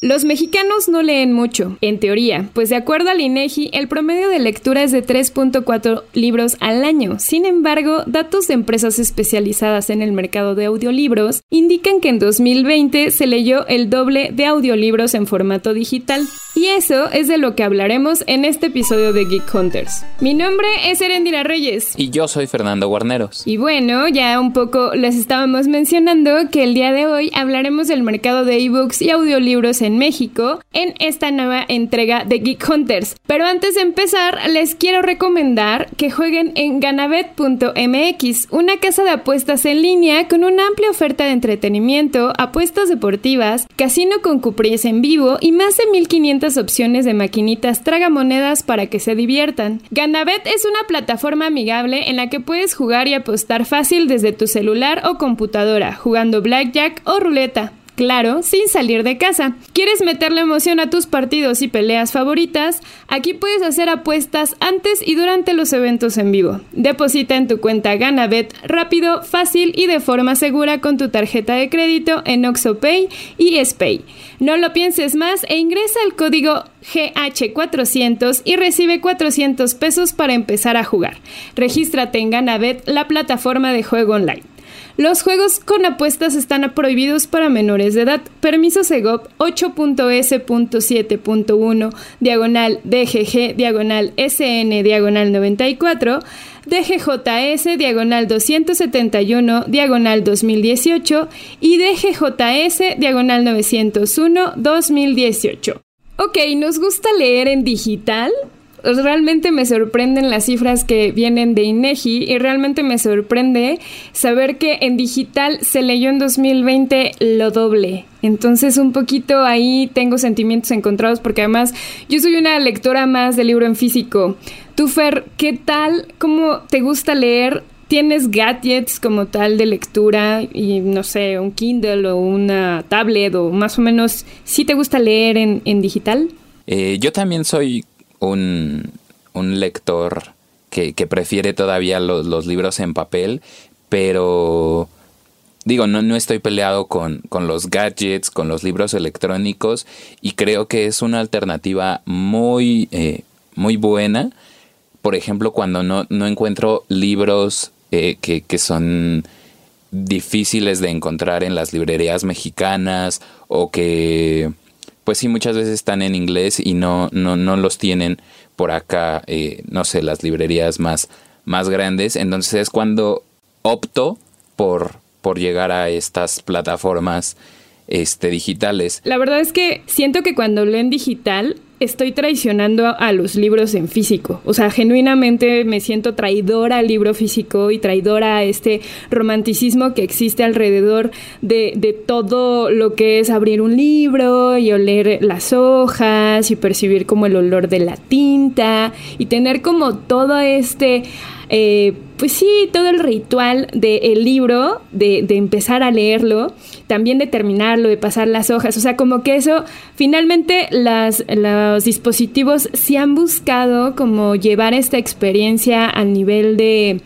Los mexicanos no leen mucho, en teoría, pues de acuerdo al INEGI, el promedio de lectura es de 3.4 libros al año. Sin embargo, datos de empresas especializadas en el mercado de audiolibros indican que en 2020 se leyó el doble de audiolibros en formato digital. Y eso es de lo que hablaremos en este episodio de Geek Hunters. Mi nombre es Erendira Reyes. Y yo soy Fernando Guarneros. Y bueno, ya un poco les estábamos mencionando que el día de hoy hablaremos del mercado de ebooks y audiolibros en México en esta nueva entrega de Geek Hunters. Pero antes de empezar, les quiero recomendar que jueguen en ganabet.mx, una casa de apuestas en línea con una amplia oferta de entretenimiento, apuestas deportivas, casino con cupries en vivo y más de 1500 opciones de maquinitas tragamonedas para que se diviertan. Ganabet es una plataforma amigable en la que puedes jugar y apostar fácil desde tu celular o computadora, jugando blackjack o ruleta claro, sin salir de casa. ¿Quieres meterle emoción a tus partidos y peleas favoritas? Aquí puedes hacer apuestas antes y durante los eventos en vivo. Deposita en tu cuenta GanaBet rápido, fácil y de forma segura con tu tarjeta de crédito en OxoPay y SPay. No lo pienses más e ingresa el código GH400 y recibe 400 pesos para empezar a jugar. Regístrate en GanaBet, la plataforma de juego online. Los juegos con apuestas están prohibidos para menores de edad. Permiso Segov 8.s.7.1 diagonal DGG diagonal SN diagonal 94 DGJS diagonal 271 diagonal 2018 y DGJS diagonal 901 2018. Ok, ¿nos gusta leer en digital? Realmente me sorprenden las cifras que vienen de INEGI y realmente me sorprende saber que en digital se leyó en 2020 lo doble. Entonces un poquito ahí tengo sentimientos encontrados porque además yo soy una lectora más de libro en físico. Tú Fer, ¿qué tal? ¿Cómo te gusta leer? ¿Tienes gadgets como tal de lectura y no sé, un Kindle o una tablet o más o menos, ¿sí te gusta leer en, en digital? Eh, yo también soy un, lector que, prefiere todavía los, libros en papel, pero digo, no, no estoy peleado con, los gadgets, con los libros electrónicos y creo que es una alternativa muy, eh, muy buena. Por ejemplo, cuando no, encuentro libros eh, que, que son difíciles de encontrar en las librerías mexicanas o que pues sí, muchas veces están en inglés y no, no, no los tienen por acá, eh, no sé, las librerías más, más grandes. Entonces es cuando opto por, por llegar a estas plataformas este, digitales. La verdad es que siento que cuando leen digital estoy traicionando a los libros en físico. O sea, genuinamente me siento traidora al libro físico y traidora a este romanticismo que existe alrededor de, de, todo lo que es abrir un libro y oler las hojas y percibir como el olor de la tinta y tener como todo este eh, pues sí, todo el ritual del libro, de, empezar a leerlo, también de terminarlo, de pasar las hojas, o sea, como que eso, finalmente las, los dispositivos sí han buscado como llevar esta experiencia al nivel de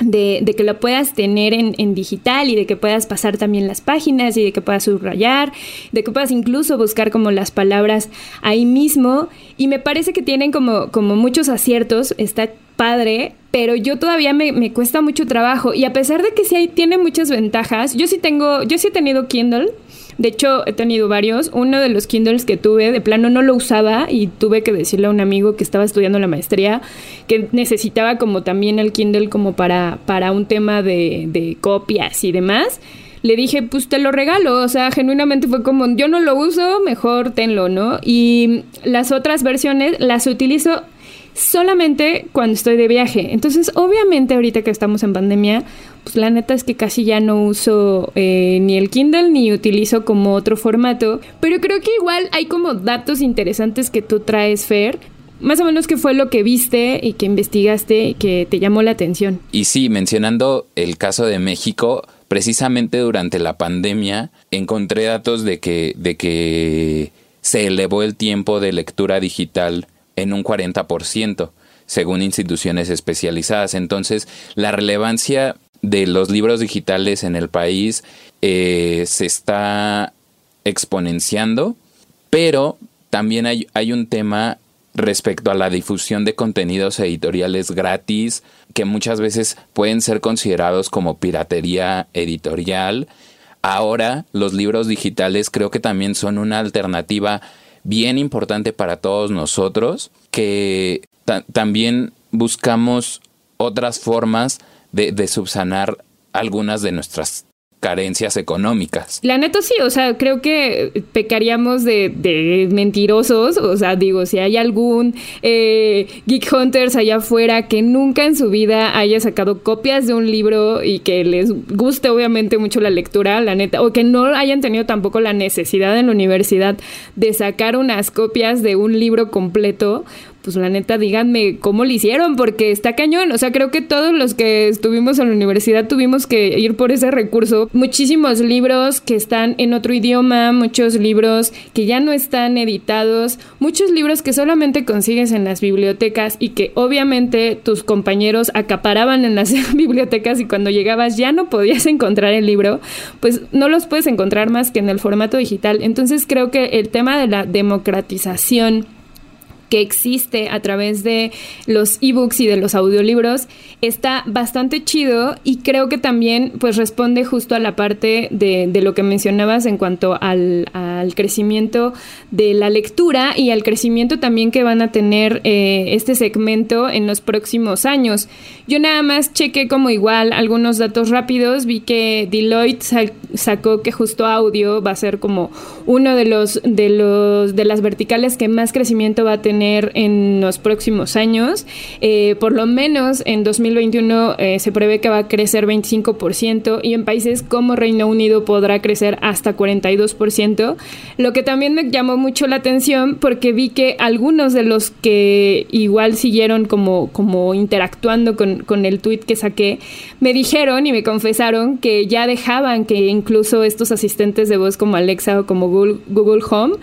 de, de, que lo puedas tener en, en, digital y de que puedas pasar también las páginas y de que puedas subrayar, de que puedas incluso buscar como las palabras ahí mismo. Y me parece que tienen como, como muchos aciertos, está padre, pero yo todavía me, me, cuesta mucho trabajo. Y a pesar de que sí tiene muchas ventajas, yo sí tengo, yo sí he tenido Kindle. De hecho, he tenido varios. Uno de los Kindles que tuve, de plano no lo usaba y tuve que decirle a un amigo que estaba estudiando la maestría que necesitaba como también el Kindle como para, para un tema de, de copias y demás le dije, pues te lo regalo. O sea, genuinamente fue como, yo no lo uso, mejor tenlo, ¿no? Y las otras versiones las utilizo solamente cuando estoy de viaje. Entonces, obviamente ahorita que estamos en pandemia, pues la neta es que casi ya no uso eh, ni el Kindle ni utilizo como otro formato. Pero creo que igual hay como datos interesantes que tú traes, Fer. Más o menos qué fue lo que viste y que investigaste y que te llamó la atención. Y sí, mencionando el caso de México, precisamente durante la pandemia encontré datos de que, de que se elevó el tiempo de lectura digital en un 40%, según instituciones especializadas. Entonces, la relevancia de los libros digitales en el país eh, se está exponenciando, pero también hay, hay un tema respecto a la difusión de contenidos editoriales gratis que muchas veces pueden ser considerados como piratería editorial. Ahora los libros digitales creo que también son una alternativa bien importante para todos nosotros que también buscamos otras formas de, subsanar algunas de nuestras carencias económicas. La neta sí, o sea, creo que pecaríamos de, mentirosos, o sea, digo, si hay algún eh, Geek Hunters allá afuera que nunca en su vida haya sacado copias de un libro y que les guste obviamente mucho la lectura, la neta, o que no hayan tenido tampoco la necesidad en la universidad de sacar unas copias de un libro completo, pues la neta, díganme cómo lo hicieron, porque está cañón. O sea, creo que todos los que estuvimos en la universidad tuvimos que ir por ese recurso. Muchísimos libros que están en otro idioma, muchos libros que ya no están editados, muchos libros que solamente consigues en las bibliotecas y que obviamente tus compañeros acaparaban en las bibliotecas y cuando llegabas ya no podías encontrar el libro, pues no los puedes encontrar más que en el formato digital. Entonces creo que el tema de la democratización que existe a través de los ebooks y de los audiolibros está bastante chido y creo que también pues responde justo a la parte de, lo que mencionabas en cuanto al, crecimiento de la lectura y al crecimiento también que van a tener eh, este segmento en los próximos años. Yo nada más chequé como igual algunos datos rápidos, vi que Deloitte sacó que justo audio va a ser como uno de los de los de las verticales que más crecimiento va a tener en los próximos años. Eh, por lo menos en 2021 eh, se prevé que va a crecer 25% y en países como Reino Unido podrá crecer hasta 42%. Lo que también me llamó mucho la atención porque vi que algunos de los que igual siguieron como, como interactuando con, con el tweet que saqué, me dijeron y me confesaron que ya dejaban que incluso estos asistentes de voz como Alexa o como Google, Home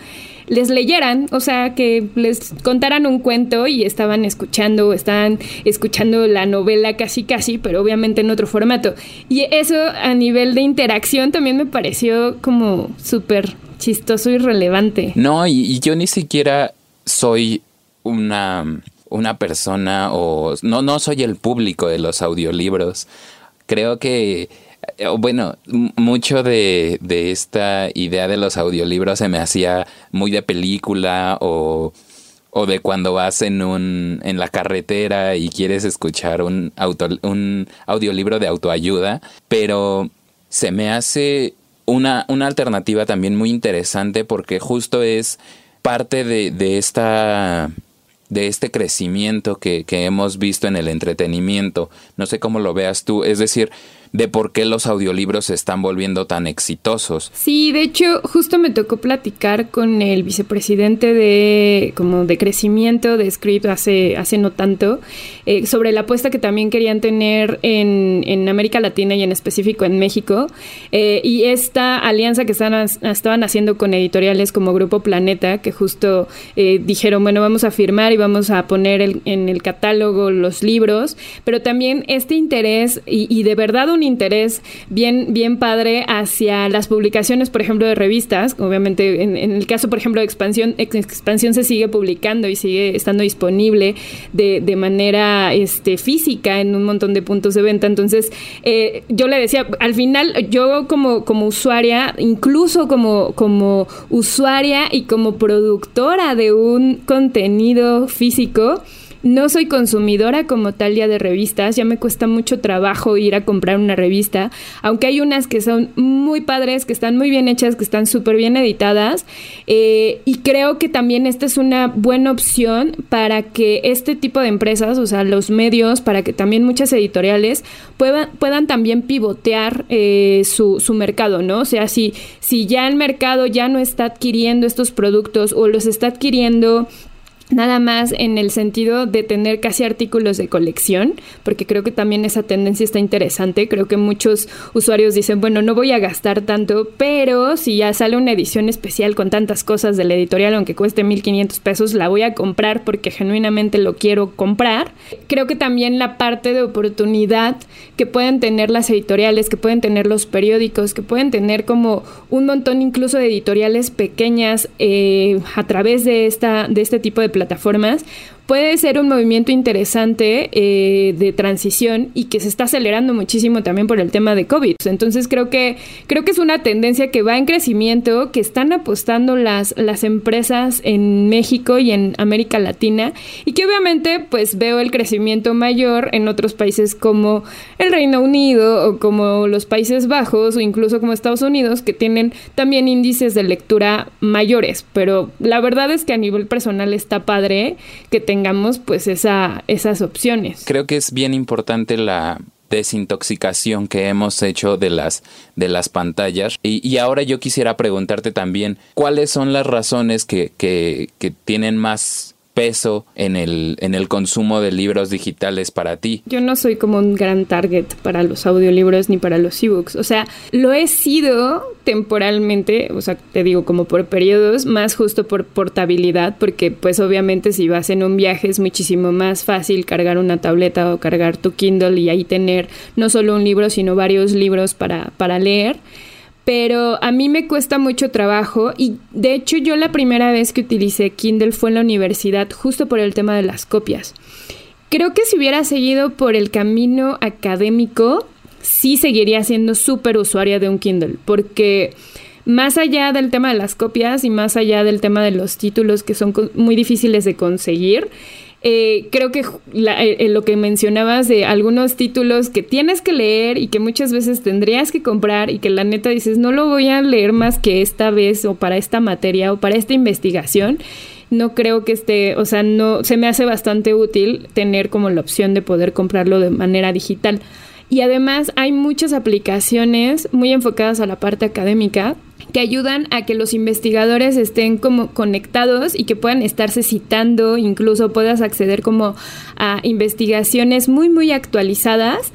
les leyeran, o sea, que les contaran un cuento y estaban escuchando, estaban escuchando la novela casi casi, pero obviamente en otro formato. Y eso a nivel de interacción también me pareció como súper chistoso y relevante. No, y, yo ni siquiera soy una, una persona o no, no soy el público de los audiolibros. Creo que bueno, mucho de, esta idea de los audiolibros se me hacía muy de película o, o de cuando vas en un en la carretera y quieres escuchar un auto, un audiolibro de autoayuda, pero se me hace una, una alternativa también muy interesante porque justo es parte de, de esta de este crecimiento que, que hemos visto en el entretenimiento. No sé cómo lo veas tú. Es decir, de por qué los audiolibros se están volviendo tan exitosos. Sí, de hecho, justo me tocó platicar con el vicepresidente de como de crecimiento de Script hace, hace no tanto, eh, sobre la apuesta que también querían tener en, en América Latina y en específico en México. Eh, y esta alianza que están, estaban haciendo con editoriales como Grupo Planeta, que justo eh, dijeron, bueno, vamos a firmar y vamos a poner en el catálogo los libros, pero también este interés y, y de verdad un interés bien, bien padre hacia las publicaciones, por ejemplo, de revistas. Obviamente, en, el caso, por ejemplo, de Expansión, Expansión se sigue publicando y sigue estando disponible de, de manera este, física en un montón de puntos de venta. Entonces, eh, yo le decía, al final, yo como, como usuaria, incluso como, como usuaria y como productora de un contenido físico, no soy consumidora como tal ya de revistas, ya me cuesta mucho trabajo ir a comprar una revista, aunque hay unas que son muy padres, que están muy bien hechas, que están súper bien editadas, eh, y creo que también esta es una buena opción para que este tipo de empresas, o sea, los medios, para que también muchas editoriales puedan, puedan también pivotear eh, su, su mercado, ¿no? O sea, si, si ya el mercado ya no está adquiriendo estos productos o los está adquiriendo nada más en el sentido de tener casi artículos de colección, porque creo que también esa tendencia está interesante. Creo que muchos usuarios dicen, bueno, no voy a gastar tanto, pero si ya sale una edición especial con tantas cosas de la editorial, aunque cueste 1500 pesos, la voy a comprar porque genuinamente lo quiero comprar. Creo que también la parte de oportunidad que pueden tener las editoriales, que pueden tener los periódicos, que pueden tener como un montón incluso de editoriales pequeñas eh, a través de, esta, de este tipo de plataformas plataformas puede ser un movimiento interesante eh, de transición y que se está acelerando muchísimo también por el tema de COVID. Entonces creo que creo que es una tendencia que va en crecimiento, que están apostando las, las empresas en México y en América Latina y que obviamente pues veo el crecimiento mayor en otros países como el Reino Unido o como los Países Bajos o incluso como Estados Unidos que tienen también índices de lectura mayores, pero la verdad es que a nivel personal está padre que tenga tengamos pues esa, esas opciones. Creo que es bien importante la desintoxicación que hemos hecho de las, de las pantallas. Y, ahora yo quisiera preguntarte también, ¿cuáles son las razones que, que tienen más peso en el, en el consumo de libros digitales para ti? Yo no soy como un gran target para los audiolibros ni para los ebooks. O sea, lo he sido temporalmente, o sea, te digo como por periodos, más justo por portabilidad, porque pues obviamente si vas en un viaje es muchísimo más fácil cargar una tableta o cargar tu Kindle y ahí tener no solo un libro, sino varios libros para, para leer pero a mí me cuesta mucho trabajo y de hecho yo la primera vez que utilicé Kindle fue en la universidad justo por el tema de las copias. Creo que si hubiera seguido por el camino académico, sí seguiría siendo súper usuaria de un Kindle, porque más allá del tema de las copias y más allá del tema de los títulos que son muy difíciles de conseguir, eh, creo que eh, eh, lo que mencionabas de algunos títulos que tienes que leer y que muchas veces tendrías que comprar y que la neta dices, no lo voy a leer más que esta vez o para esta materia o para esta investigación, no creo que esté, o sea, no, se me hace bastante útil tener como la opción de poder comprarlo de manera digital. Y además hay muchas aplicaciones muy enfocadas a la parte académica que ayudan a que los investigadores estén como conectados y que puedan estarse citando, incluso puedas acceder como a investigaciones muy muy actualizadas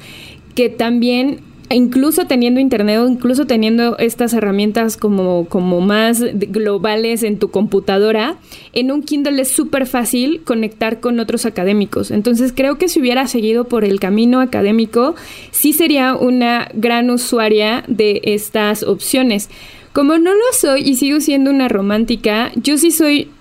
que también incluso teniendo internet incluso teniendo estas herramientas como, como más globales en tu computadora, en un Kindle es súper fácil conectar con otros académicos. Entonces creo que si hubiera seguido por el camino académico, sí sería una gran usuaria de estas opciones. Como no lo soy y sigo siendo una romántica, yo sí soy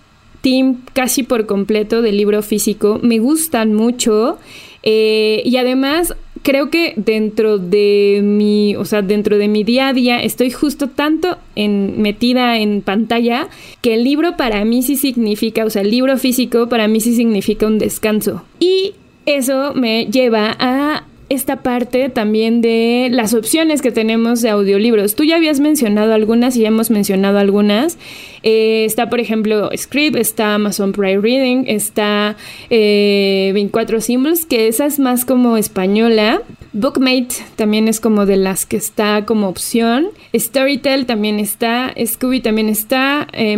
team casi por completo del libro físico. Me gustan mucho. Eh, y además creo que dentro de mi, o sea, dentro de mi día a día estoy justo tanto en, metida en pantalla que el libro para mí sí significa, o sea, el libro físico para mí sí significa un descanso. Y eso me lleva a esta parte también de las opciones que tenemos de audiolibros. Tú ya habías mencionado algunas y ya hemos mencionado algunas. Eh, está, por ejemplo, Script, está Amazon Prime Reading, está eh, 24 Symbols, que esa es más como española. Bookmate también es como de las que está como opción. Storytel también está. Scooby también está. Eh,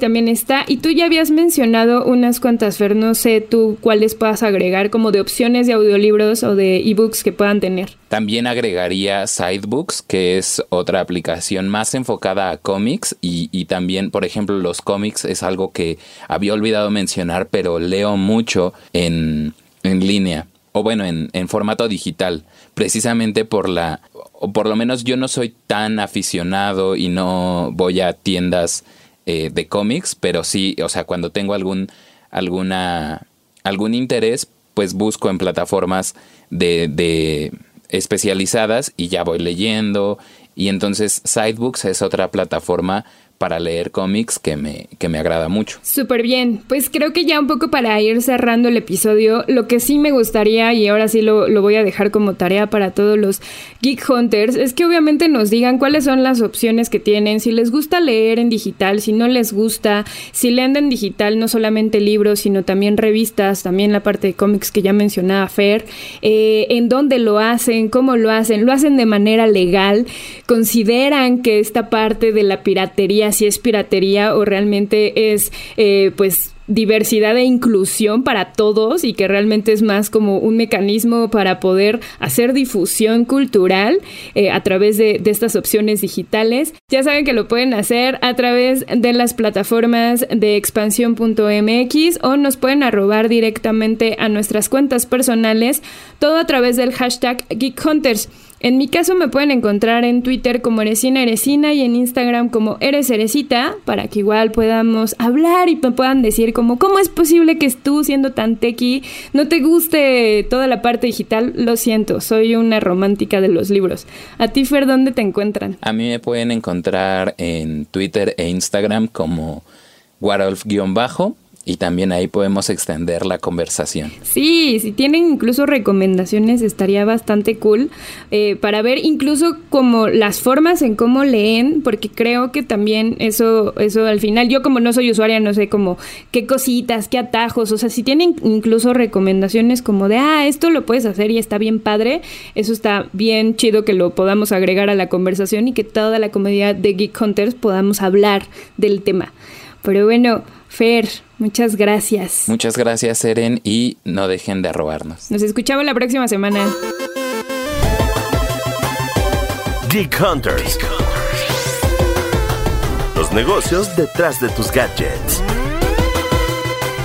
también está. Y tú ya habías mencionado unas cuantas, Fer. No sé tú cuáles puedas agregar como de opciones de audiolibros o de ebooks que puedan tener. También agregaría Sidebooks, que es otra aplicación más enfocada a cómics y, y también, por ejemplo, los cómics es algo que había olvidado mencionar, pero leo mucho en, en línea o bueno, en, en, formato digital, precisamente por la, o por lo menos yo no soy tan aficionado y no voy a tiendas eh, de cómics, pero sí, o sea, cuando tengo algún, alguna, algún interés, pues busco en plataformas de, de especializadas y ya voy leyendo. Y entonces Sidebooks es otra plataforma para leer cómics que me, que me agrada mucho. Súper bien, pues creo que ya un poco para ir cerrando el episodio, lo que sí me gustaría, y ahora sí lo, lo, voy a dejar como tarea para todos los Geek Hunters, es que obviamente nos digan cuáles son las opciones que tienen, si les gusta leer en digital, si no les gusta, si leen en digital no solamente libros, sino también revistas, también la parte de cómics que ya mencionaba Fer, eh, en dónde lo hacen, cómo lo hacen, lo hacen de manera legal, consideran que esta parte de la piratería si es piratería o realmente es, eh, pues, diversidad e inclusión para todos y que realmente es más como un mecanismo para poder hacer difusión cultural eh, a través de, de, estas opciones digitales. Ya saben que lo pueden hacer a través de las plataformas de expansión.mx o nos pueden arrobar directamente a nuestras cuentas personales, todo a través del hashtag Geek Hunters. En mi caso me pueden encontrar en Twitter como Eresina Eresina y en Instagram como Eres Eresita para que igual podamos hablar y me puedan decir como cómo es posible que tú siendo tan tequi no te guste toda la parte digital. Lo siento, soy una romántica de los libros. A ti Fer, ¿dónde te encuentran? A mí me pueden encontrar en Twitter e Instagram como Warolf-bajo y también ahí podemos extender la conversación. Sí, si tienen incluso recomendaciones estaría bastante cool eh, para ver incluso como las formas en cómo leen, porque creo que también eso, eso al final, yo como no soy usuaria no sé como qué cositas, qué atajos, o sea, si tienen incluso recomendaciones como de, ah, esto lo puedes hacer y está bien padre, eso está bien chido que lo podamos agregar a la conversación y que toda la comunidad de Geek Hunters podamos hablar del tema. Pero bueno, Fer, muchas gracias. Muchas gracias, Eren, y no dejen de robarnos. Nos escuchamos la próxima semana. Geek Hunters. Los negocios detrás de tus gadgets.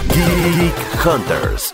Geek Hunters.